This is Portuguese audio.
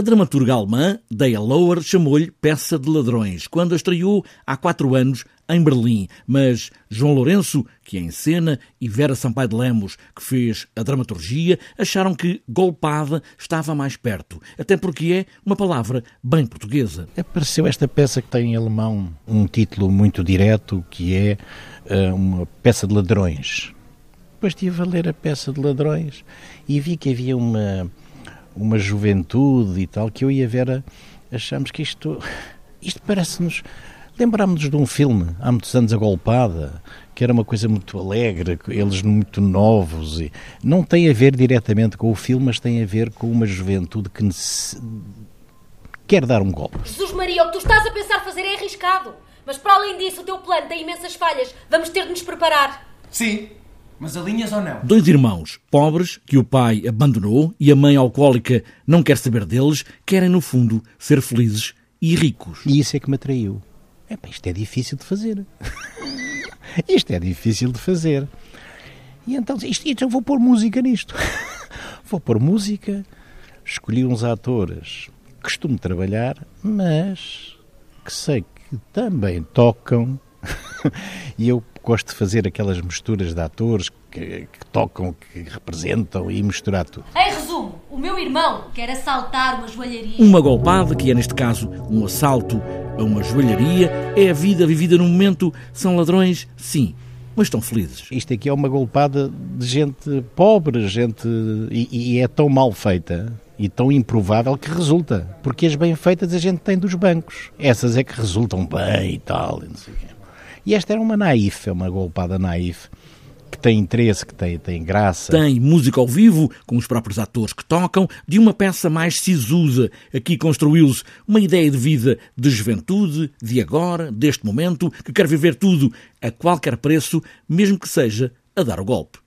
A dramaturga alemã, Dea Lower, chamou-lhe Peça de Ladrões, quando a estreou há quatro anos em Berlim. Mas João Lourenço, que a encena, e Vera Sampaio de Lemos, que fez a dramaturgia, acharam que golpada estava mais perto, até porque é uma palavra bem portuguesa. Apareceu esta peça que tem em alemão um título muito direto, que é uh, uma peça de ladrões. Depois estive a ler a peça de ladrões e vi que havia uma uma juventude e tal, que eu e a Vera achamos que isto, isto parece-nos. Lembrámos-nos de um filme, há muitos anos, A Golpada, que era uma coisa muito alegre, eles muito novos. E não tem a ver diretamente com o filme, mas tem a ver com uma juventude que quer dar um golpe. Jesus Maria, o que tu estás a pensar fazer é arriscado. Mas para além disso, o teu plano tem imensas falhas. Vamos ter de nos preparar. Sim, mas alinhas ou não? Dois irmãos pobres que o pai abandonou e a mãe alcoólica não quer saber deles, querem no fundo ser felizes e ricos. E isso é que me atraiu. É, pá, isto é difícil de fazer. isto é difícil de fazer. E então, isto, isto, eu vou pôr música nisto. vou pôr música, escolhi uns atores que costumo trabalhar, mas que sei que também tocam e eu gosto de fazer aquelas misturas de atores que, que, tocam, que representam e misturar tudo. Em resumo, o meu irmão quer assaltar uma joalharia. Uma golpada, que é neste caso um assalto a uma joalharia, é a vida vivida no momento. São ladrões, sim, mas estão felizes. Isto aqui é uma golpada de gente pobre, gente. e, e é tão mal feita e tão improvável que resulta. Porque as bem feitas a gente tem dos bancos. Essas é que resultam bem e tal. E não sei o quê. E esta era uma naif, é uma golpada naif que tem interesse, que tem, tem graça. Tem música ao vivo, com os próprios atores que tocam, de uma peça mais sisusa. Aqui construiu-se uma ideia de vida de juventude, de agora, deste momento, que quer viver tudo a qualquer preço, mesmo que seja a dar o golpe.